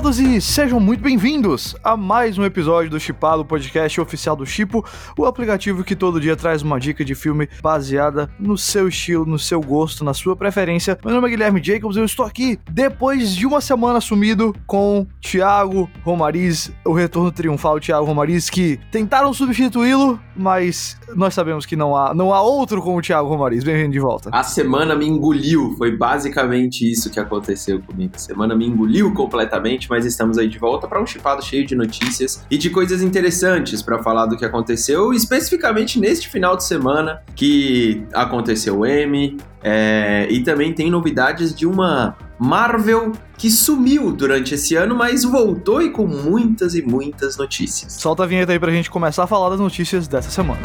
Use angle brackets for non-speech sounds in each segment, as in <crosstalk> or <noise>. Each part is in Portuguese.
todos e sejam muito bem-vindos a mais um episódio do Chipado, podcast oficial do Chipo, o aplicativo que todo dia traz uma dica de filme baseada no seu estilo, no seu gosto, na sua preferência. Meu nome é Guilherme Jacobs eu estou aqui depois de uma semana sumido com Thiago Romariz, o retorno triunfal Thiago Romariz, que tentaram substituí-lo, mas nós sabemos que não há, não há outro como o Thiago Romariz. Bem-vindo de volta. A semana me engoliu, foi basicamente isso que aconteceu comigo. A semana me engoliu completamente, mas estamos aí de volta para um chipado cheio de notícias e de coisas interessantes para falar do que aconteceu, especificamente neste final de semana que aconteceu o M, é, e também tem novidades de uma Marvel que sumiu durante esse ano, mas voltou e com muitas e muitas notícias. Solta a vinheta aí pra gente começar a falar das notícias dessa semana.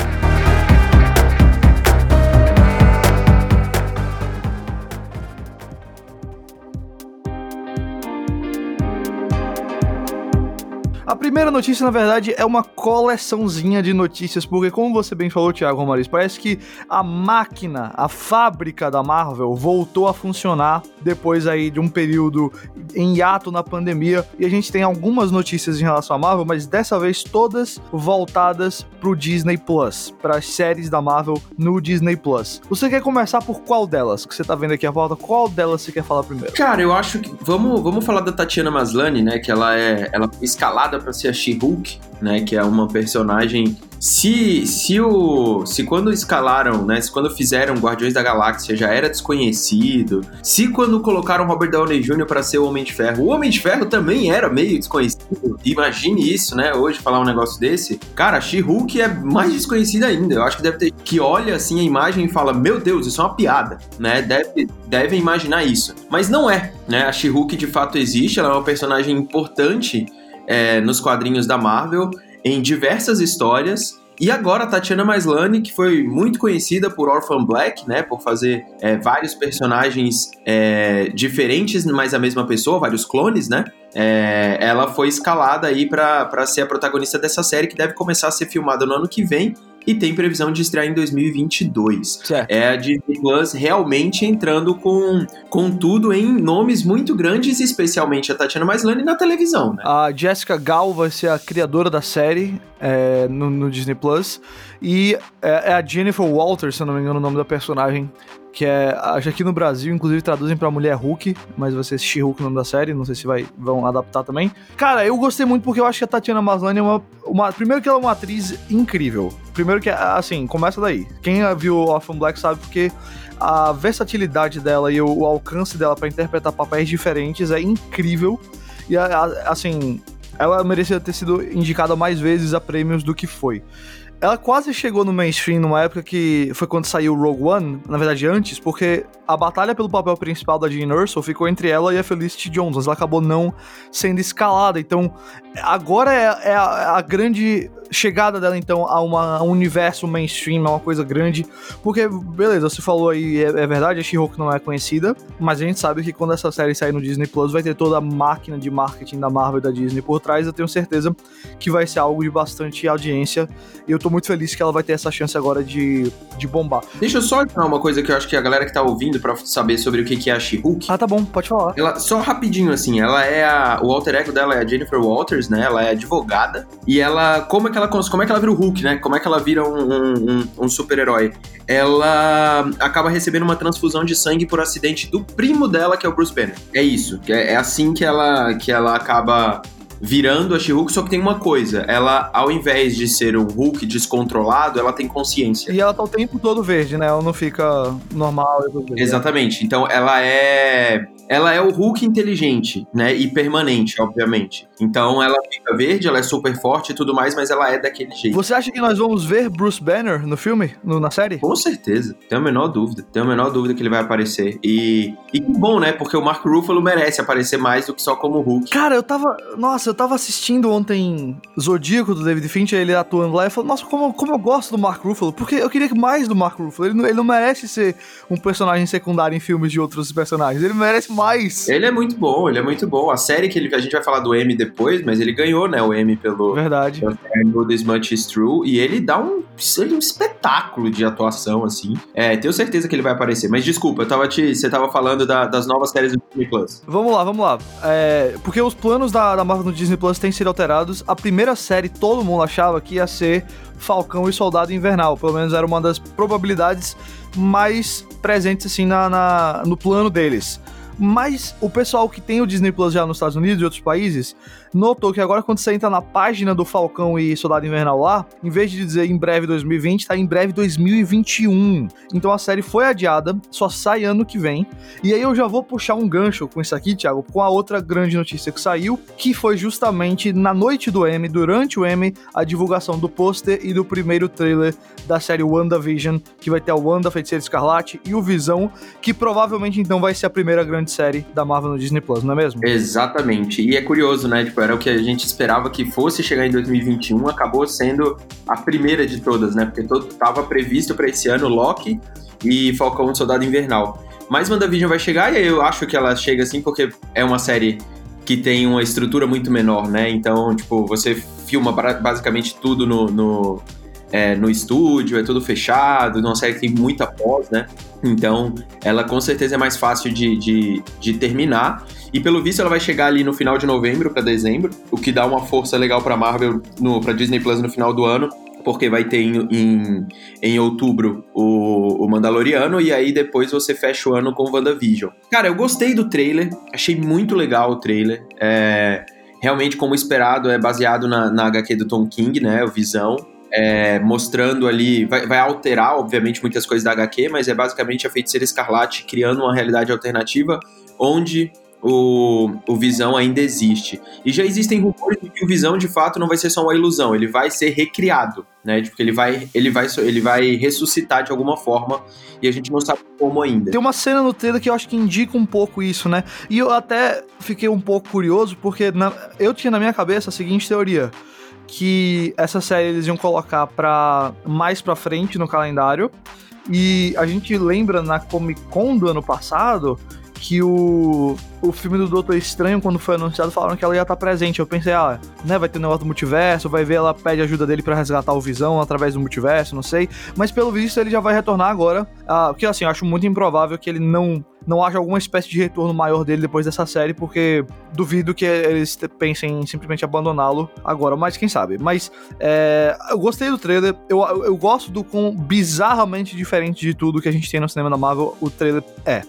Primeira notícia, na verdade, é uma coleçãozinha de notícias, porque, como você bem falou, Thiago Romariz, parece que a máquina, a fábrica da Marvel voltou a funcionar depois aí de um período em hiato na pandemia. E a gente tem algumas notícias em relação à Marvel, mas dessa vez todas voltadas pro Disney Plus, para as séries da Marvel no Disney Plus. Você quer começar por qual delas? Que você tá vendo aqui a volta, qual delas você quer falar primeiro? Cara, eu acho que vamos, vamos falar da Tatiana Maslany, né, que ela é ela escalada para a She-Hulk, né, que é uma personagem se, se, o, se quando escalaram, né? Se quando fizeram Guardiões da Galáxia já era desconhecido, se quando colocaram Robert Downey Jr. para ser o Homem de Ferro, o Homem de Ferro também era meio desconhecido. Imagine isso, né? Hoje falar um negócio desse. Cara, She-Hulk é mais desconhecida ainda. Eu acho que deve ter que olha assim a imagem e fala: Meu Deus, isso é uma piada, né? Deve, deve imaginar isso. Mas não é, né? A She-Hulk de fato existe, ela é uma personagem importante é, nos quadrinhos da Marvel em diversas histórias. E agora a Tatiana Maslany, que foi muito conhecida por Orphan Black, né, por fazer é, vários personagens é, diferentes, mas a mesma pessoa, vários clones, né? É, ela foi escalada aí para ser a protagonista dessa série que deve começar a ser filmada no ano que vem e tem previsão de estrear em 2022. Certo. É a Disney Plus realmente entrando com, com tudo em nomes muito grandes, especialmente a Tatiana Maslany na televisão, né? A Jessica Gal vai ser a criadora da série é, no, no, Disney Plus. E é, é, a Jennifer Walters, se eu não me engano, o nome da personagem. Que é. Acho que aqui no Brasil, inclusive, traduzem pra Mulher Hulk, mas vai ser She-Hulk o nome da série. Não sei se vai, vão adaptar também. Cara, eu gostei muito porque eu acho que a Tatiana Maslany é uma, uma. Primeiro que ela é uma atriz incrível. Primeiro que, assim, começa daí. Quem viu Orphan Black sabe porque a versatilidade dela e o, o alcance dela para interpretar papéis diferentes é incrível. E, assim, ela merecia ter sido indicada mais vezes a prêmios do que foi. Ela quase chegou no mainstream numa época que foi quando saiu Rogue One, na verdade antes, porque a batalha pelo papel principal da Jean Erso ficou entre ela e a Felicity Jones, mas ela acabou não sendo escalada. Então, agora é, é a, a grande chegada dela, então, a, uma, a um universo mainstream, a uma coisa grande. Porque, beleza, você falou aí, é, é verdade, a She-Hulk não é conhecida, mas a gente sabe que quando essa série sair no Disney Plus, vai ter toda a máquina de marketing da Marvel e da Disney por trás. Eu tenho certeza que vai ser algo de bastante audiência. E eu tô muito feliz que ela vai ter essa chance agora de, de bombar. Deixa eu só adicionar uma coisa que eu acho que a galera que tá ouvindo pra saber sobre o que é a She-Hulk. Ah, tá bom, pode falar. Ela, só rapidinho, assim, ela é a. O alter ego dela é a Jennifer Walters, né? Ela é advogada. E ela. Como é que ela como é que ela vira o Hulk, né? Como é que ela vira um, um, um super-herói? Ela acaba recebendo uma transfusão de sangue por acidente do primo dela, que é o Bruce Banner. É isso. É, é assim que ela, que ela acaba virando a She-Hulk, só que tem uma coisa, ela, ao invés de ser um Hulk descontrolado, ela tem consciência. E ela tá o tempo todo verde, né? Ela não fica normal. Exatamente. Então ela é ela é o Hulk inteligente, né? E permanente, obviamente. Então ela fica verde, ela é super forte e tudo mais, mas ela é daquele jeito. Você acha que nós vamos ver Bruce Banner no filme? No, na série? Com certeza. Tenho a menor dúvida. Tenho a menor dúvida que ele vai aparecer. E, e que bom, né? Porque o Mark Ruffalo merece aparecer mais do que só como Hulk. Cara, eu tava. Nossa, eu tava assistindo ontem Zodíaco do David Fincher, ele atuando lá, e falei, nossa, como, como eu gosto do Mark Ruffalo, porque eu queria mais do Mark Ruffalo. Ele não, ele não merece ser um personagem secundário em filmes de outros personagens, ele merece mais. Ele é muito bom, ele é muito bom. A série que ele, a gente vai falar do M depois, mas ele ganhou, né, o M pelo. Verdade. Pelo This Much Is True, e ele dá um, um espetáculo de atuação, assim. É, tenho certeza que ele vai aparecer. Mas desculpa, eu tava te, você tava falando da, das novas séries do Disney Plus. Vamos lá, vamos lá. É, porque os planos da, da Marvel no Disney Plus têm sido alterados. A primeira série todo mundo achava que ia ser Falcão e Soldado Invernal. Pelo menos era uma das probabilidades mais presentes assim na, na no plano deles. Mas o pessoal que tem o Disney Plus já nos Estados Unidos e outros países notou que agora quando você entra na página do Falcão e Soldado Invernal lá, em vez de dizer em breve 2020, tá em breve 2021. Então a série foi adiada, só sai ano que vem. E aí eu já vou puxar um gancho com isso aqui, Thiago, com a outra grande notícia que saiu, que foi justamente na noite do M, durante o M, a divulgação do pôster e do primeiro trailer da série WandaVision, que vai ter a Wanda Feiticeira Escarlate e o Visão, que provavelmente então vai ser a primeira grande série da Marvel no Disney Plus, não é mesmo? Exatamente. E é curioso, né? Tipo, era o que a gente esperava que fosse chegar em 2021, acabou sendo a primeira de todas, né? Porque todo tava previsto para esse ano Loki e Falcão Soldado Invernal. Mas WandaVision vai chegar e eu acho que ela chega assim porque é uma série que tem uma estrutura muito menor, né? Então, tipo, você filma basicamente tudo no, no, é, no estúdio, é tudo fechado, numa série que tem muita pós, né? Então, ela com certeza é mais fácil de, de, de terminar. E pelo visto ela vai chegar ali no final de novembro para dezembro, o que dá uma força legal para Marvel, para Disney Plus no final do ano, porque vai ter em, em, em, outubro o, o Mandaloriano e aí depois você fecha o ano com WandaVision. Cara, eu gostei do trailer, achei muito legal o trailer. É, realmente, como esperado, é baseado na, na HQ do Tom King, né? O Visão. É, mostrando ali, vai, vai, alterar, obviamente, muitas coisas da HQ, mas é basicamente a feiticeira escarlate criando uma realidade alternativa onde o, o Visão ainda existe. E já existem rumores de que o Visão, de fato, não vai ser só uma ilusão, ele vai ser recriado, né? Porque tipo, ele vai, ele vai, ele vai ressuscitar de alguma forma e a gente não sabe como ainda. Tem uma cena no trailer que eu acho que indica um pouco isso, né? E eu até fiquei um pouco curioso porque na, eu tinha na minha cabeça a seguinte teoria que essa série eles iam colocar para mais para frente no calendário. E a gente lembra na Comic Con do ano passado que o, o filme do Doutor Estranho, quando foi anunciado, falaram que ela ia estar presente. Eu pensei, ah, né, vai ter um negócio do multiverso, vai ver, ela pede ajuda dele para resgatar o Visão através do multiverso, não sei. Mas pelo visto ele já vai retornar agora. Ah, porque assim, eu acho muito improvável que ele não não haja alguma espécie de retorno maior dele depois dessa série, porque duvido que eles pensem em simplesmente abandoná-lo agora, mas quem sabe. Mas é, eu gostei do trailer, eu, eu gosto do quão bizarramente diferente de tudo que a gente tem no cinema da Marvel o trailer é.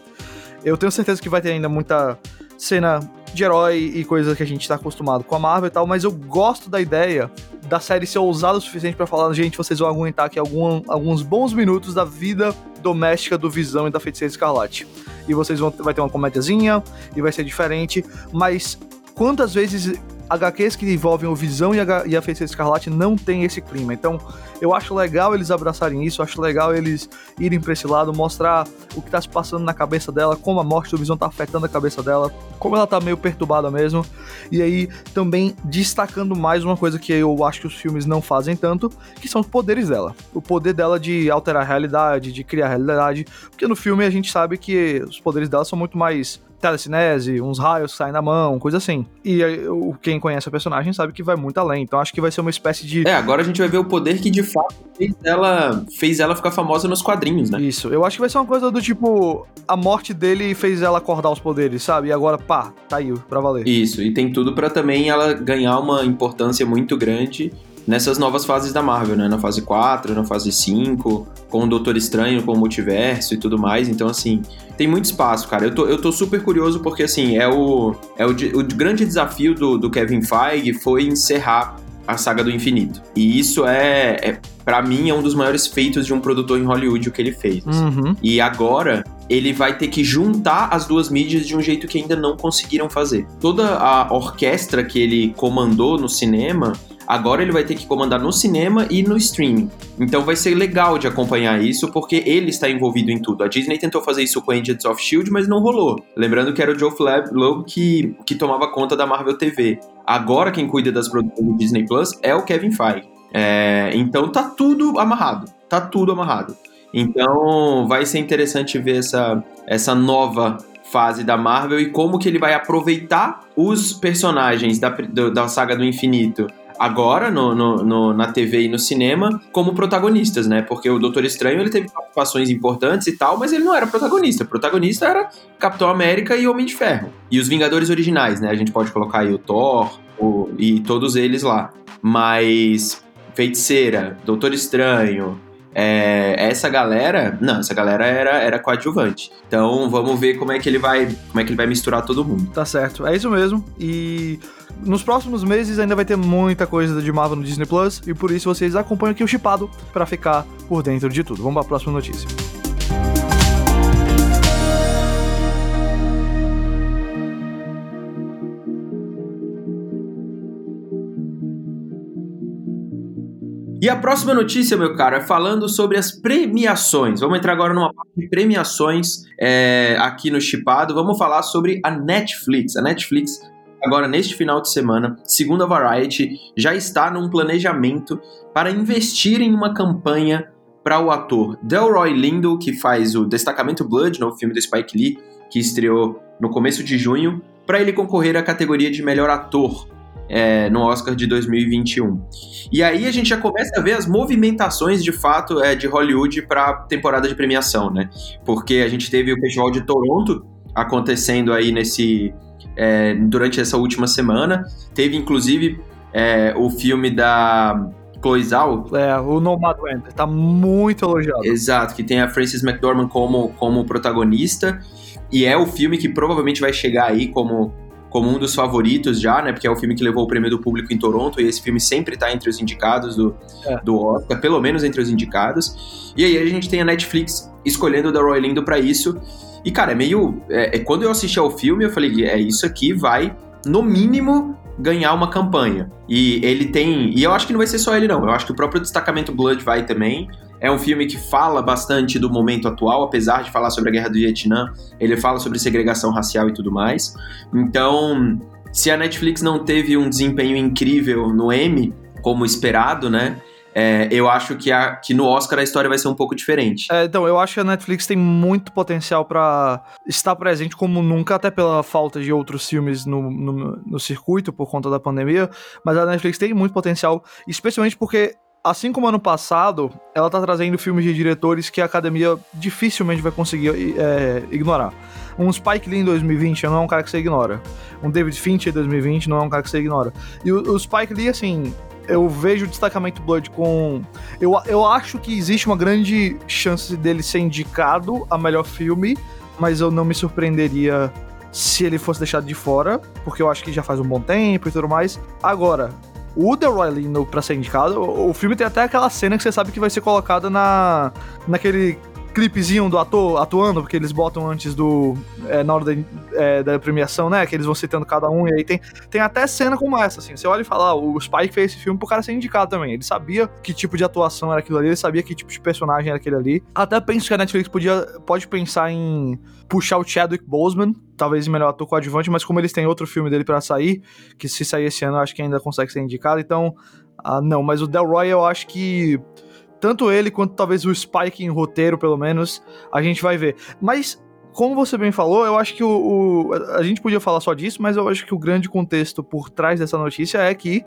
Eu tenho certeza que vai ter ainda muita cena de herói e coisas que a gente tá acostumado com a Marvel e tal, mas eu gosto da ideia da série ser ousada o suficiente para falar, gente, vocês vão aguentar aqui algum, alguns bons minutos da vida doméstica do Visão e da Feiticeira Escarlate. E vocês vão vai ter uma comédiazinha e vai ser diferente, mas quantas vezes HQs que envolvem o Visão e a, e a Feiticeira Escarlate não tem esse clima. Então, eu acho legal eles abraçarem isso, acho legal eles irem pra esse lado, mostrar o que tá se passando na cabeça dela, como a morte do Visão tá afetando a cabeça dela, como ela tá meio perturbada mesmo. E aí, também destacando mais uma coisa que eu acho que os filmes não fazem tanto, que são os poderes dela. O poder dela de alterar a realidade, de criar a realidade. Porque no filme a gente sabe que os poderes dela são muito mais telecinese, uns raios saem na mão, coisa assim. E o quem conhece a personagem sabe que vai muito além. Então acho que vai ser uma espécie de. É, agora a gente vai ver o poder que de fato fez ela, fez ela ficar famosa nos quadrinhos, né? Isso. Eu acho que vai ser uma coisa do tipo. A morte dele fez ela acordar os poderes, sabe? E agora, pá, tá aí pra valer. Isso. E tem tudo para também ela ganhar uma importância muito grande nessas novas fases da Marvel, né? Na fase 4, na fase 5, com o Doutor Estranho, com o multiverso e tudo mais. Então, assim, tem muito espaço, cara. Eu tô, eu tô super curioso porque, assim, é o, é o, o grande desafio do, do Kevin Feige foi encerrar a saga do infinito. E isso é, é para mim, é um dos maiores feitos de um produtor em Hollywood o que ele fez. Assim. Uhum. E agora ele vai ter que juntar as duas mídias de um jeito que ainda não conseguiram fazer. Toda a orquestra que ele comandou no cinema Agora ele vai ter que comandar no cinema e no streaming. Então vai ser legal de acompanhar isso, porque ele está envolvido em tudo. A Disney tentou fazer isso com Agents of Shield, mas não rolou. Lembrando que era o Joe Loeb que, que tomava conta da Marvel TV. Agora quem cuida das produções do Disney Plus é o Kevin Feige. É, então tá tudo amarrado. Tá tudo amarrado. Então vai ser interessante ver essa, essa nova fase da Marvel e como que ele vai aproveitar os personagens da, da saga do infinito agora no, no, no, na TV e no cinema como protagonistas, né? Porque o Doutor Estranho ele teve participações importantes e tal, mas ele não era protagonista. O protagonista era Capitão América e Homem de Ferro. E os Vingadores originais, né? A gente pode colocar aí o Thor o, e todos eles lá. Mas Feiticeira, Doutor Estranho, é, essa galera, não, essa galera era, era coadjuvante. Então vamos ver como é que ele vai, como é que ele vai misturar todo mundo. Tá certo, é isso mesmo. E nos próximos meses ainda vai ter muita coisa de Marvel no Disney Plus e por isso vocês acompanham aqui o Chipado para ficar por dentro de tudo. Vamos para a próxima notícia. E a próxima notícia, meu cara, é falando sobre as premiações. Vamos entrar agora numa parte de premiações é, aqui no Chipado. Vamos falar sobre a Netflix. A Netflix, agora neste final de semana, segundo a Variety, já está num planejamento para investir em uma campanha para o ator Delroy Lindo, que faz o Destacamento Blood, no filme do Spike Lee, que estreou no começo de junho, para ele concorrer à categoria de melhor ator é, no Oscar de 2021. E aí a gente já começa a ver as movimentações de fato é, de Hollywood para a temporada de premiação, né? Porque a gente teve o Festival de Toronto acontecendo aí nesse é, durante essa última semana. Teve inclusive é, o filme da Chloe Zhao. É, o Nomadland, tá muito elogiado. Exato, que tem a Frances McDormand como, como protagonista. E é o filme que provavelmente vai chegar aí como como um dos favoritos já, né? Porque é o filme que levou o prêmio do público em Toronto e esse filme sempre tá entre os indicados do, é. do Oscar, pelo menos entre os indicados. E aí a gente tem a Netflix escolhendo o da Roy Lindo para isso. E, cara, é meio. É, é, quando eu assisti ao filme, eu falei, é isso aqui vai, no mínimo, ganhar uma campanha. E ele tem. E eu acho que não vai ser só ele, não. Eu acho que o próprio destacamento Blood vai também. É um filme que fala bastante do momento atual, apesar de falar sobre a guerra do Vietnã, ele fala sobre segregação racial e tudo mais. Então, se a Netflix não teve um desempenho incrível no Emmy, como esperado, né? É, eu acho que, a, que no Oscar a história vai ser um pouco diferente. É, então, eu acho que a Netflix tem muito potencial para estar presente como nunca, até pela falta de outros filmes no, no, no, circuito por conta da pandemia. Mas a Netflix tem muito potencial, especialmente porque assim como ano passado, ela tá trazendo filmes de diretores que a academia dificilmente vai conseguir é, ignorar. Um Spike Lee em 2020 não é um cara que você ignora. Um David Fincher em 2020 não é um cara que você ignora. E o, o Spike Lee, assim, eu vejo o destacamento Blood com. Eu, eu acho que existe uma grande chance dele ser indicado a melhor filme, mas eu não me surpreenderia se ele fosse deixado de fora, porque eu acho que já faz um bom tempo e tudo mais. Agora, o Delroy Lindo pra ser indicado, o, o filme tem até aquela cena que você sabe que vai ser colocada na naquele clipezinho do ator atuando, porque eles botam antes do. É, na hora da, é, da, premiação, né? Que eles vão citando cada um, e aí tem, tem até cena como essa, assim. Você olha e fala, ah, o Spike fez esse filme pro cara ser indicado também. Ele sabia que tipo de atuação era aquilo ali, ele sabia que tipo de personagem era aquele ali. Até penso que a Netflix podia, pode pensar em puxar o Chadwick Boseman, talvez melhor ator coadjuvante, mas como eles têm outro filme dele para sair, que se sair esse ano, eu acho que ainda consegue ser indicado. Então, ah, não, mas o Delroy eu acho que tanto ele quanto talvez o Spike em roteiro, pelo menos, a gente vai ver. Mas como você bem falou, eu acho que o, o, a gente podia falar só disso, mas eu acho que o grande contexto por trás dessa notícia é que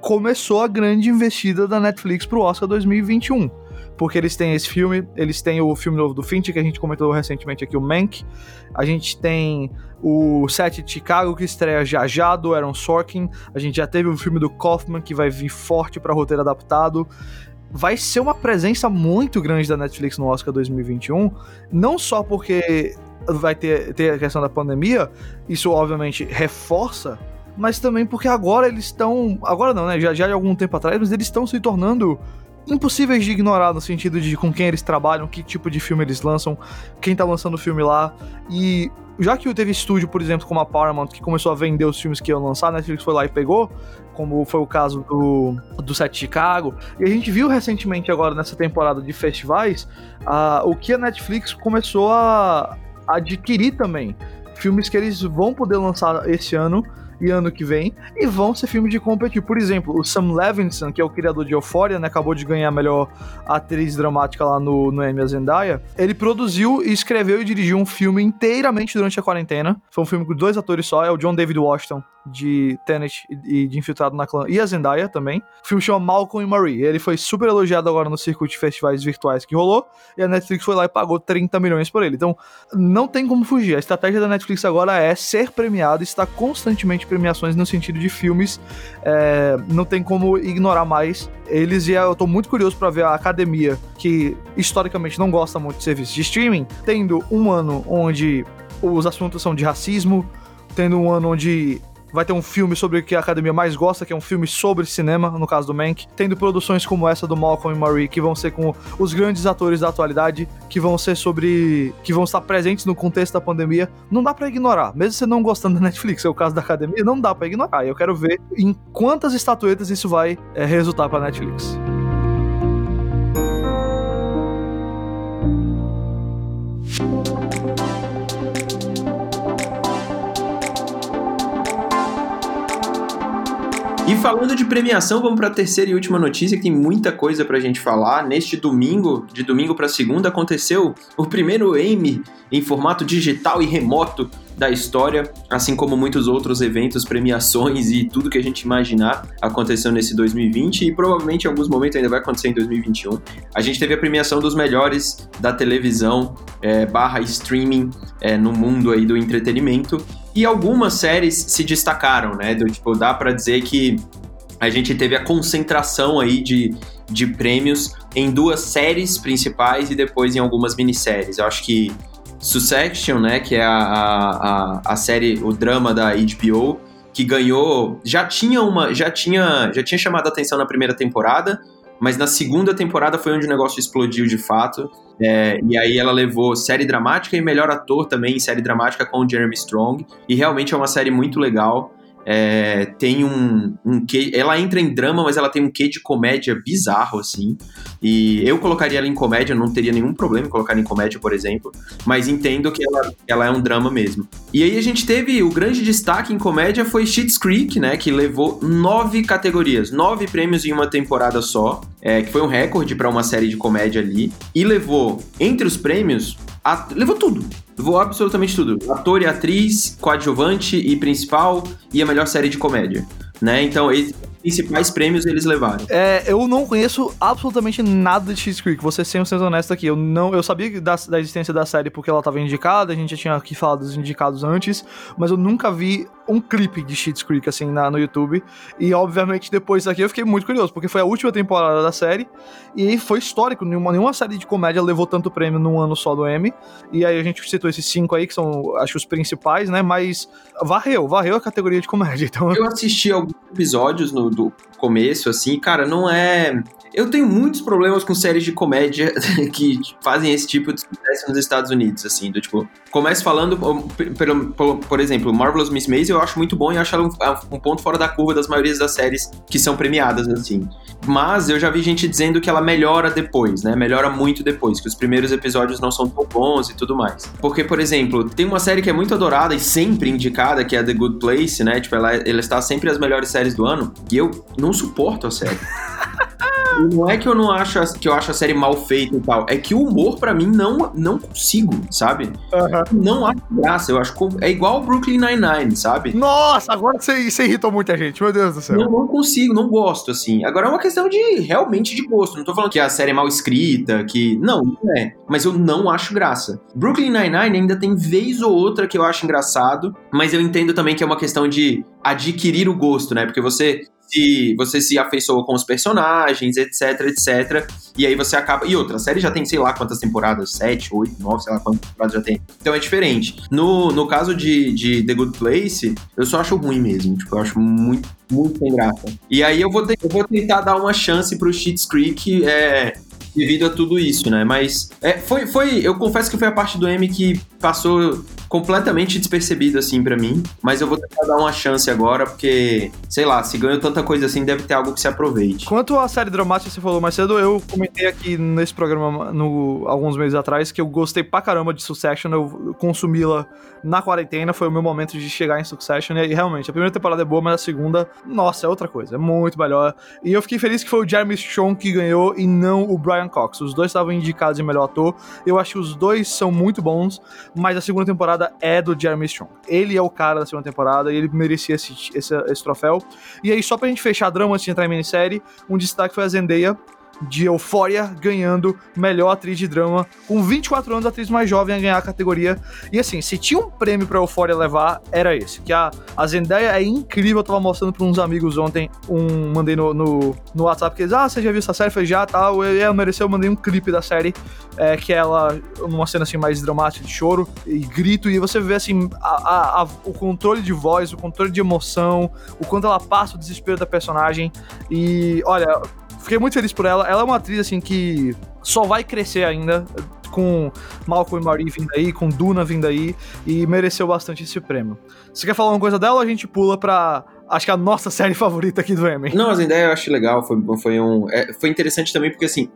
começou a grande investida da Netflix pro Oscar 2021. Porque eles têm esse filme, eles têm o filme novo do Finch, que a gente comentou recentemente aqui, o Mank. A gente tem o Set de Chicago, que estreia já já, do Aaron Sorkin. A gente já teve o filme do Kaufman, que vai vir forte para roteiro adaptado vai ser uma presença muito grande da Netflix no Oscar 2021, não só porque vai ter, ter a questão da pandemia, isso obviamente reforça, mas também porque agora eles estão. Agora não, né? Já, já de algum tempo atrás, mas eles estão se tornando impossíveis de ignorar no sentido de com quem eles trabalham, que tipo de filme eles lançam, quem tá lançando o filme lá. E já que teve estúdio, por exemplo, como a Paramount, que começou a vender os filmes que iam lançar, a Netflix foi lá e pegou, como foi o caso do, do Set Chicago. E a gente viu recentemente, agora nessa temporada de festivais, uh, o que a Netflix começou a, adquirir também. Filmes que eles vão poder lançar esse ano e ano que vem, e vão ser filmes de competir. Por exemplo, o Sam Levinson, que é o criador de Euphoria, né, acabou de ganhar a melhor atriz dramática lá no, no Emmy Zendaya, ele produziu, escreveu e dirigiu um filme inteiramente durante a quarentena. Foi um filme com dois atores só, é o John David Washington de Tenet e de Infiltrado na Clã e a Zendaya também. O filme chama Malcolm e Marie. Ele foi super elogiado agora no circuito de festivais virtuais que rolou e a Netflix foi lá e pagou 30 milhões por ele. Então, não tem como fugir. A estratégia da Netflix agora é ser premiado, está constantemente premiações no sentido de filmes. É, não tem como ignorar mais eles e eu tô muito curioso para ver a academia que historicamente não gosta muito de serviços de streaming, tendo um ano onde os assuntos são de racismo, tendo um ano onde Vai ter um filme sobre o que a academia mais gosta, que é um filme sobre cinema, no caso do Mank. Tendo produções como essa do Malcolm e Marie, que vão ser com os grandes atores da atualidade, que vão ser sobre. que vão estar presentes no contexto da pandemia. Não dá para ignorar. Mesmo você não gostando da Netflix, é o caso da academia, não dá para ignorar. Eu quero ver em quantas estatuetas isso vai é, resultar pra Netflix. Falando de premiação, vamos para a terceira e última notícia, que tem muita coisa para a gente falar. Neste domingo, de domingo para segunda, aconteceu o primeiro Emmy em formato digital e remoto da história, assim como muitos outros eventos, premiações e tudo que a gente imaginar aconteceu nesse 2020 e provavelmente em alguns momentos ainda vai acontecer em 2021. A gente teve a premiação dos melhores da televisão é, barra streaming é, no mundo aí do entretenimento e algumas séries se destacaram, né? Do, tipo, dá para dizer que a gente teve a concentração aí de, de prêmios em duas séries principais e depois em algumas minisséries. Eu acho que Succession, né, que é a, a, a série, o drama da HBO, que ganhou, já tinha uma, já tinha, já tinha chamado a atenção na primeira temporada, mas na segunda temporada foi onde o negócio explodiu de fato. É, e aí ela levou série dramática e melhor ator também em série dramática com o Jeremy Strong. E realmente é uma série muito legal. É, tem um, um quê. Ela entra em drama, mas ela tem um quê de comédia bizarro, assim. E eu colocaria ela em comédia, não teria nenhum problema em colocar em comédia, por exemplo. Mas entendo que ela, ela é um drama mesmo. E aí a gente teve o grande destaque em comédia foi Schitt's Creek, né? Que levou nove categorias, nove prêmios em uma temporada só. É, que foi um recorde para uma série de comédia ali. E levou, entre os prêmios, a, levou tudo. Levou absolutamente tudo. Ator e atriz, coadjuvante e principal e a melhor série de comédia. Né? Então, principais prêmios eles levaram. É, eu não conheço absolutamente nada de X Creek, vou ser 100% honesto aqui. Eu não, eu sabia da, da existência da série porque ela estava indicada, a gente já tinha aqui falado dos indicados antes, mas eu nunca vi um clipe de Schitt's Creek, assim, na, no YouTube. E, obviamente, depois daqui eu fiquei muito curioso, porque foi a última temporada da série e foi histórico. Nenhuma, nenhuma série de comédia levou tanto prêmio num ano só do Emmy. E aí a gente citou esses cinco aí, que são, acho, os principais, né? Mas varreu, varreu a categoria de comédia. Então... Eu assisti alguns episódios no, do começo, assim, cara, não é eu tenho muitos problemas com séries de comédia <laughs> que fazem esse tipo de sucesso nos Estados Unidos, assim, do tipo, começo falando, por, por, por exemplo, Marvelous Miss Maisel eu acho muito bom e acho ela um, um, ponto fora da curva das maiorias das séries que são premiadas, assim. Mas eu já vi gente dizendo que ela melhora depois, né? Melhora muito depois, que os primeiros episódios não são tão bons e tudo mais. Porque, por exemplo, tem uma série que é muito adorada e sempre indicada, que é The Good Place, né? Tipo, ela, ela está sempre as melhores séries do ano, e eu não suporto a série. <laughs> não é que eu não acho que eu acho a série mal feita e tal, é que o humor para mim não não consigo, sabe? Uhum. Não acho graça, eu acho é igual o Brooklyn Nine-Nine, sabe? Nossa, agora você, você irritou muita gente, meu Deus do céu. Não, não consigo, não gosto assim. Agora é uma questão de realmente de gosto, não tô falando que a série é mal escrita, que não, não é, mas eu não acho graça. Brooklyn Nine-Nine ainda tem vez ou outra que eu acho engraçado, mas eu entendo também que é uma questão de adquirir o gosto, né? Porque você se, você se afeiçoa com os personagens, etc, etc. E aí você acaba. E outra, a série já tem, sei lá quantas temporadas, sete, oito, nove, sei lá quantas temporadas já tem. Então é diferente. No, no caso de, de The Good Place, eu só acho ruim mesmo. Tipo, eu acho muito, muito sem graça. E aí eu vou, te, eu vou tentar dar uma chance pro Cheats Creek é, devido a tudo isso, né? Mas é, foi, foi. Eu confesso que foi a parte do M que passou completamente despercebido, assim, para mim. Mas eu vou tentar dar uma chance agora, porque, sei lá, se ganhou tanta coisa assim, deve ter algo que se aproveite. Quanto à série dramática que você falou mais cedo, eu comentei aqui nesse programa no, alguns meses atrás que eu gostei pra caramba de Succession, eu consumi-la na quarentena, foi o meu momento de chegar em Succession, e realmente, a primeira temporada é boa, mas a segunda, nossa, é outra coisa, é muito melhor. E eu fiquei feliz que foi o Jeremy Strong que ganhou e não o Brian Cox. Os dois estavam indicados em melhor ator, eu acho que os dois são muito bons, mas a segunda temporada é do Jeremy Strong. Ele é o cara da segunda temporada e ele merecia esse, esse, esse troféu. E aí, só pra gente fechar a drama antes de entrar em minissérie, um destaque foi a Zendaya, de Euphoria ganhando melhor atriz de drama. Com 24 anos, a atriz mais jovem a ganhar a categoria. E assim, se tinha um prêmio pra Euphoria levar, era esse. Que a, a Zendaya é incrível. Eu tava mostrando pra uns amigos ontem. Um, mandei no, no, no WhatsApp que eles, ah, você já viu essa série? Eu falei, já, tal. Tá. ela mereceu, eu mandei um clipe da série. É, que ela, numa cena assim mais dramática de choro e grito. E você vê assim, a, a, a, o controle de voz, o controle de emoção, o quanto ela passa o desespero da personagem. E olha fiquei muito feliz por ela. Ela é uma atriz, assim, que só vai crescer ainda, com Malcolm e Marie vindo aí, com Duna vindo aí, e mereceu bastante esse prêmio. Você quer falar uma coisa dela ou a gente pula pra. Acho que a nossa <laughs> série favorita aqui do Emmy. Não, as ideias eu acho legal. Foi, foi, um, é, foi interessante também, porque assim,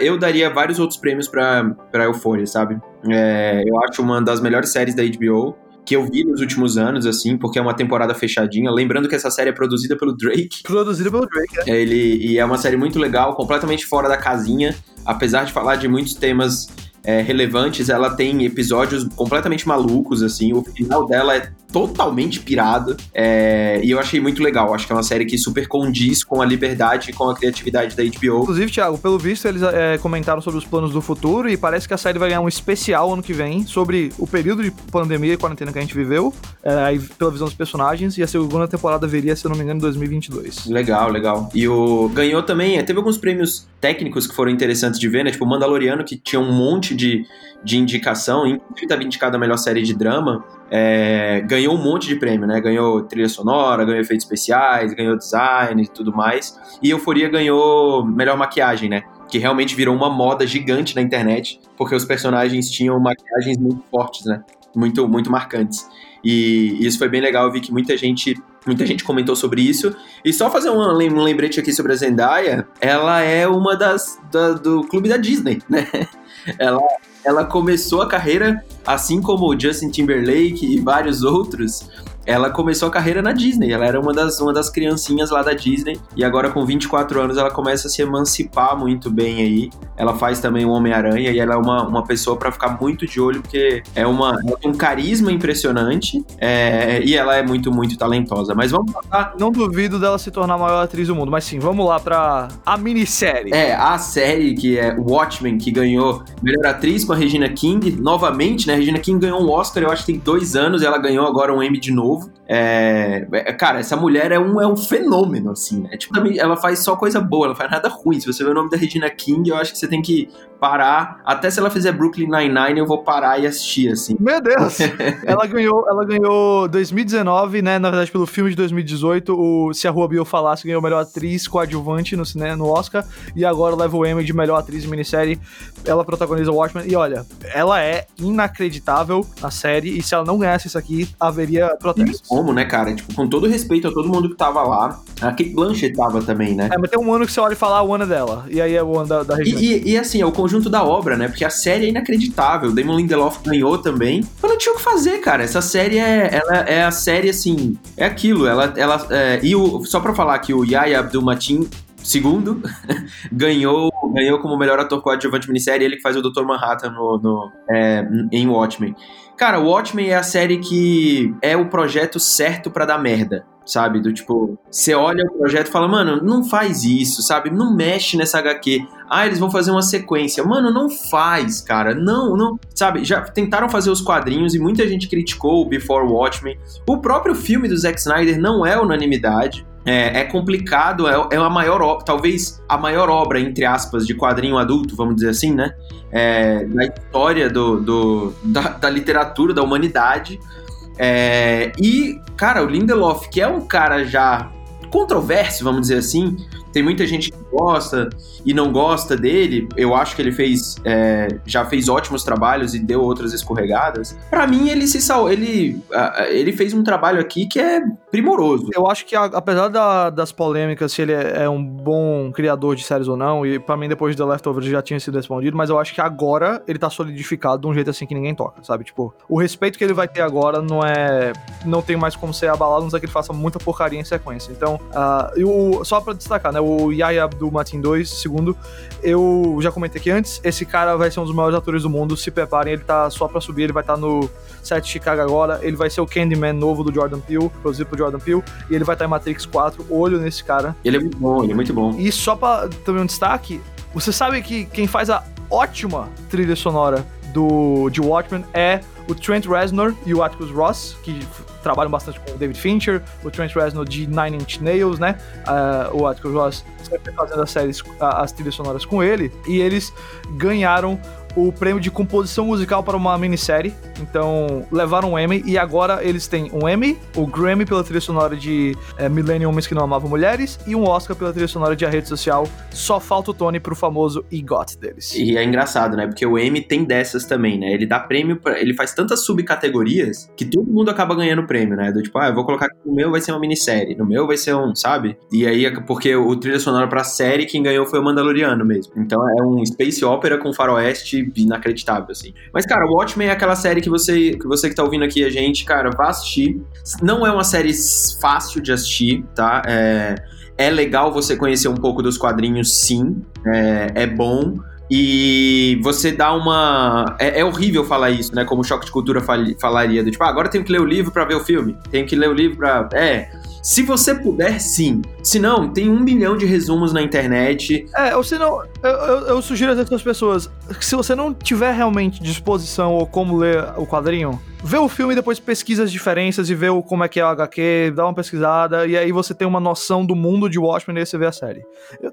eu daria vários outros prêmios pra, pra Euphoria, sabe? É, eu acho uma das melhores séries da HBO que eu vi nos últimos anos, assim, porque é uma temporada fechadinha. Lembrando que essa série é produzida pelo Drake. Produzida pelo Drake, é. Ele, e é uma série muito legal, completamente fora da casinha, apesar de falar de muitos temas é, relevantes, ela tem episódios completamente malucos, assim. O final dela é totalmente pirado. É, e eu achei muito legal. Acho que é uma série que super condiz com a liberdade e com a criatividade da HBO. Inclusive, Thiago, pelo visto, eles é, comentaram sobre os planos do futuro e parece que a série vai ganhar um especial ano que vem sobre o período de pandemia e quarentena que a gente viveu, é, pela visão dos personagens. E a segunda temporada viria, se eu não me engano, em 2022. Legal, legal. E o ganhou também, é, teve alguns prêmios técnicos que foram interessantes de ver, né? Tipo o Mandaloriano, que tinha um monte de, de indicação, inclusive estava indicado a melhor série de drama é, ganhou um monte de prêmio, né? Ganhou trilha sonora, ganhou efeitos especiais, ganhou design e tudo mais. E Euforia ganhou melhor maquiagem, né? Que realmente virou uma moda gigante na internet, porque os personagens tinham maquiagens muito fortes, né? Muito, muito marcantes. E isso foi bem legal, eu vi que muita gente muita gente comentou sobre isso. E só fazer um, um lembrete aqui sobre a Zendaya, ela é uma das da, do clube da Disney, né? <laughs> Ela, ela começou a carreira, assim como Justin Timberlake e vários outros, ela começou a carreira na Disney. Ela era uma das, uma das criancinhas lá da Disney. E agora, com 24 anos, ela começa a se emancipar muito bem aí. Ela faz também o Homem-Aranha e ela é uma, uma pessoa para ficar muito de olho, porque é uma, ela tem um carisma impressionante é, e ela é muito, muito talentosa. Mas vamos lá. Não duvido dela se tornar a maior atriz do mundo, mas sim, vamos lá pra a minissérie. É, a série que é Watchmen, que ganhou melhor atriz com a Regina King. Novamente, né? A Regina King ganhou um Oscar, eu acho que tem dois anos, e ela ganhou agora um Emmy de novo novo. É, é, cara, essa mulher é um, é um fenômeno, assim, né? Tipo, ela faz só coisa boa, ela faz nada ruim. Se você vê o nome da Regina King, eu acho que você tem que parar. Até se ela fizer Brooklyn Nine-Nine, eu vou parar e assistir, assim. Meu Deus! <laughs> ela ganhou ela ganhou 2019, né? Na verdade, pelo filme de 2018, o Se a Rua Bill Falasse ganhou melhor atriz coadjuvante no, né, no Oscar. E agora leva o Emmy de melhor atriz em minissérie. Ela protagoniza Watchmen. E olha, ela é inacreditável na série. E se ela não ganhasse isso aqui, haveria Como, né, cara? Tipo, com todo respeito a todo mundo que tava lá. A Kate Blanchett tava também, né? É, mas tem um ano que você olha e fala ah, o ano é dela. E aí é o ano da, da região. E, e, e, assim, é o conjunto da obra, né? Porque a série é inacreditável. Damon Lindelof ganhou também. Eu não tinha o que fazer, cara. Essa série é, ela é a série, assim, é aquilo. Ela, ela, é, e o, só pra falar que o Yaya Abdul-Mateen segundo, <laughs> ganhou, ganhou como melhor ator coadjuvante minissérie, ele que faz o Dr. Manhattan no, no é, em Watchmen. Cara, Watchmen é a série que é o projeto certo para dar merda sabe? Do tipo, você olha o projeto e fala, mano, não faz isso, sabe? Não mexe nessa HQ. Ah, eles vão fazer uma sequência. Mano, não faz, cara. Não, não. Sabe, já tentaram fazer os quadrinhos e muita gente criticou o Before Watchmen. O próprio filme do Zack Snyder não é unanimidade. É, é complicado, é, é a maior, talvez a maior obra, entre aspas, de quadrinho adulto, vamos dizer assim, né? É, da história do, do da, da, literatura, da humanidade. É, e, cara, o Lindelof, que é um cara já controverso, vamos dizer assim, tem muita gente que gosta e não gosta dele. Eu acho que ele fez é, já fez ótimos trabalhos e deu outras escorregadas. Para mim, ele se sal... ele, ele fez um trabalho aqui que é primoroso. Eu acho que apesar da, das polêmicas se ele é, é, um bom criador de séries ou não, e para mim depois de The Leftovers já tinha sido respondido, mas eu acho que agora ele tá solidificado de um jeito assim que ninguém toca, sabe? Tipo, o respeito que ele vai ter agora não é não tem mais como ser abalado, não sei que ele faça muita porcaria em sequência. Então, uh, eu, só para destacar, né, o Yaya Abdul Matin 2, segundo, eu já comentei aqui antes, esse cara vai ser um dos maiores atores do mundo, se preparem, ele tá só pra subir, ele vai estar tá no set de Chicago agora, ele vai ser o Candyman novo do Jordan Peele, produzido por Jordan Peele, e ele vai estar tá em Matrix 4, olho nesse cara. Ele é muito bom, ele é muito bom. E só pra também um destaque, você sabe que quem faz a ótima trilha sonora do, de Watchmen é o Trent Reznor e o Atticus Ross, que trabalham bastante com o David Fincher, o Trent Reznor de Nine Inch Nails, né? Uh, o Atticus Ross sempre fazendo as séries, as trilhas sonoras com ele, e eles ganharam o prêmio de composição musical para uma minissérie. Então, levaram um Emmy e agora eles têm um Emmy, o Grammy pela trilha sonora de é, Millennium Homens que Não Amavam Mulheres e um Oscar pela trilha sonora de A Rede Social. Só falta o Tony pro famoso EGOT deles. E é engraçado, né? Porque o Emmy tem dessas também, né? Ele dá prêmio, pra... ele faz tantas subcategorias que todo mundo acaba ganhando prêmio, né? Do tipo, ah, eu vou colocar no meu vai ser uma minissérie, no meu vai ser um, sabe? E aí, é porque o trilha sonora pra série, quem ganhou foi o Mandaloriano mesmo. Então é um space opera com faroeste inacreditável, assim. Mas, cara, o Watchmen é aquela série que você que, você que tá ouvindo aqui a gente, cara, vá assistir. Não é uma série fácil de assistir, tá? É, é legal você conhecer um pouco dos quadrinhos, sim. É, é bom. E você dá uma. É, é, horrível falar isso, né? Como o Choque de Cultura fal... falaria. Do, tipo, ah, agora tenho que ler o livro para ver o filme. Tenho que ler o livro pra. É. Se você puder, sim. Se não, tem um milhão de resumos na internet. É, ou se não, eu, eu, eu sugiro às pessoas, se você não tiver realmente disposição ou como ler o quadrinho, vê o filme e depois pesquisa as diferenças e vê o, como é que é o HQ, dá uma pesquisada, e aí você tem uma noção do mundo de Watchmen e aí você vê a série.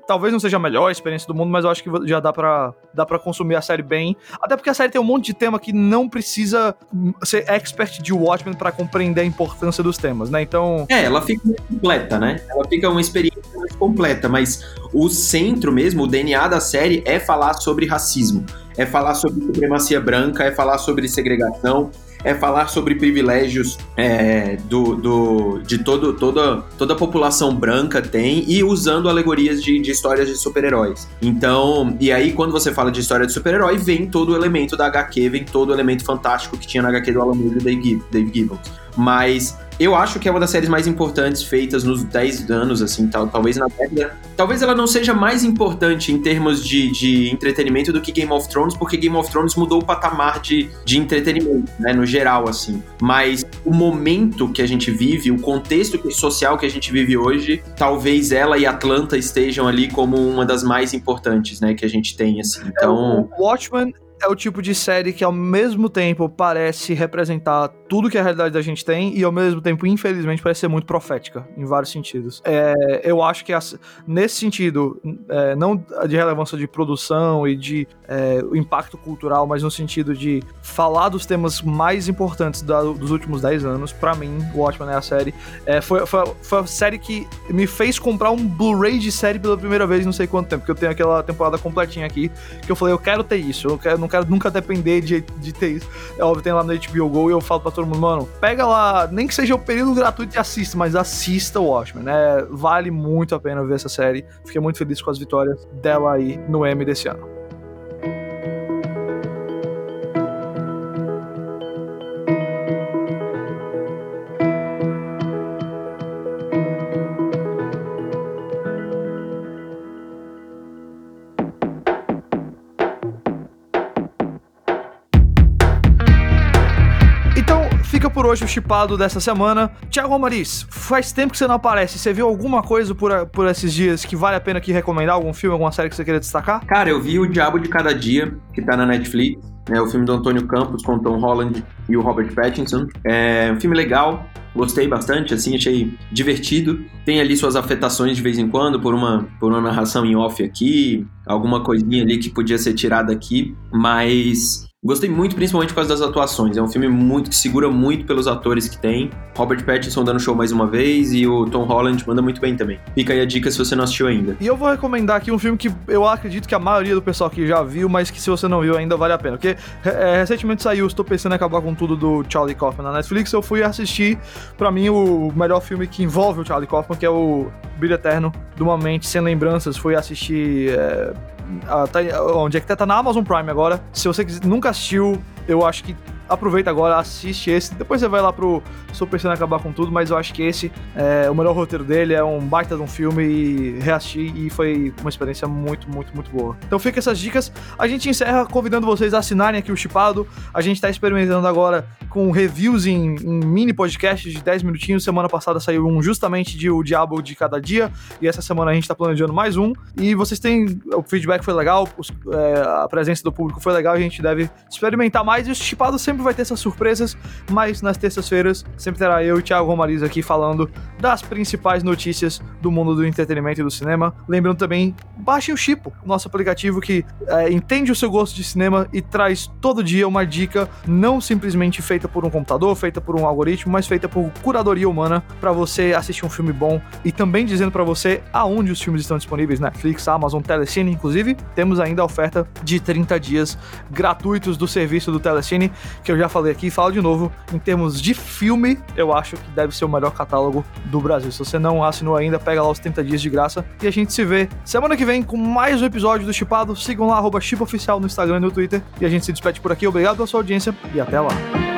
Talvez não seja a melhor experiência do mundo, mas eu acho que já dá pra, dá pra consumir a série bem. Até porque a série tem um monte de tema que não precisa ser expert de Watchmen para compreender a importância dos temas, né? Então. É, ela fica completa, né? Ela fica uma experiência mais completa, mas o centro mesmo, o DNA da série é falar sobre racismo, é falar sobre supremacia branca, é falar sobre segregação, é falar sobre privilégios é, do, do, de todo, toda, toda a população branca tem e usando alegorias de, de histórias de super-heróis. Então, e aí quando você fala de história de super-herói, vem todo o elemento da HQ, vem todo o elemento fantástico que tinha na HQ do Alan Moore e do Dave Gibbons. Mas eu acho que é uma das séries mais importantes feitas nos 10 anos, assim, tal, talvez na década. Talvez ela não seja mais importante em termos de, de entretenimento do que Game of Thrones, porque Game of Thrones mudou o patamar de, de entretenimento, né, no geral, assim. Mas o momento que a gente vive, o contexto social que a gente vive hoje, talvez ela e Atlanta estejam ali como uma das mais importantes, né, que a gente tem, assim. Então... É, o Watchmen é o tipo de série que ao mesmo tempo parece representar tudo que a realidade da gente tem e ao mesmo tempo, infelizmente, parece ser muito profética em vários sentidos. É, eu acho que nesse sentido, é, não de relevância de produção e de é, impacto cultural, mas no sentido de falar dos temas mais importantes da, dos últimos 10 anos, para mim, o Watchmen é a série. É, foi, foi, foi, a série que me fez comprar um Blu-ray de série pela primeira vez, não sei quanto tempo, porque eu tenho aquela temporada completinha aqui, que eu falei, eu quero ter isso, eu quero, não quero nunca depender de, de ter isso. É óbvio, tem lá no HBO Go e eu falo pra todo mundo, mano, pega lá, nem que seja o período gratuito e assista, mas assista o Watchmen, né? Vale muito a pena ver essa série. Fiquei muito feliz com as vitórias dela aí no M desse ano. Por hoje o chipado dessa semana. Tiago Romariz, faz tempo que você não aparece. Você viu alguma coisa por, por esses dias que vale a pena aqui recomendar? Algum filme, alguma série que você queira destacar? Cara, eu vi O Diabo de Cada Dia, que tá na Netflix. né, o filme do Antônio Campos com Tom Holland e o Robert Pattinson. É um filme legal, gostei bastante, assim, achei divertido. Tem ali suas afetações de vez em quando, por uma, por uma narração em off aqui, alguma coisinha ali que podia ser tirada aqui, mas Gostei muito, principalmente por causa das atuações. É um filme muito que segura muito pelos atores que tem. Robert Pattinson dando show mais uma vez e o Tom Holland manda muito bem também. Fica aí a dica se você não assistiu ainda. E eu vou recomendar aqui um filme que eu acredito que a maioria do pessoal aqui já viu, mas que se você não viu ainda vale a pena. Porque é, recentemente saiu Estou Pensando em Acabar com Tudo do Charlie Kaufman na Netflix. Eu fui assistir, para mim, o melhor filme que envolve o Charlie Kaufman, que é o Brilho Eterno de uma Mente Sem Lembranças. Fui assistir. É ah, tá, onde é que tá? Tá na Amazon Prime agora. Se você nunca assistiu, eu acho que aproveita agora, assiste esse. Depois você vai lá pro Super Senna acabar com tudo, mas eu acho que esse é o melhor roteiro dele, é um baita de um filme e reassistir e foi uma experiência muito, muito, muito boa. Então fica essas dicas. A gente encerra convidando vocês a assinarem aqui o Chipado. A gente tá experimentando agora com reviews em, em mini podcasts de 10 minutinhos. Semana passada saiu um justamente de O Diabo de Cada Dia e essa semana a gente tá planejando mais um. E vocês têm. O feedback foi legal, os, é, a presença do público foi legal, a gente deve experimentar mais e o Chipado sempre vai ter essas surpresas, mas nas terças-feiras sempre terá eu e Thiago Romariz aqui falando das principais notícias do mundo do entretenimento e do cinema. Lembrando também, baixem o Chipo, nosso aplicativo que é, entende o seu gosto de cinema e traz todo dia uma dica não simplesmente feita por um computador, feita por um algoritmo, mas feita por curadoria humana para você assistir um filme bom e também dizendo para você aonde os filmes estão disponíveis, Netflix, Amazon, Telecine, inclusive, temos ainda a oferta de 30 dias gratuitos do serviço do Telecine, que eu já falei aqui, falo de novo, em termos de filme, eu acho que deve ser o melhor catálogo do Brasil. Se você não assinou ainda, pega lá os 30 dias de graça e a gente se vê semana que vem com mais um episódio do Chipado. Sigam lá, arroba Chipoficial no Instagram e no Twitter. E a gente se despede por aqui. Obrigado pela sua audiência e até lá.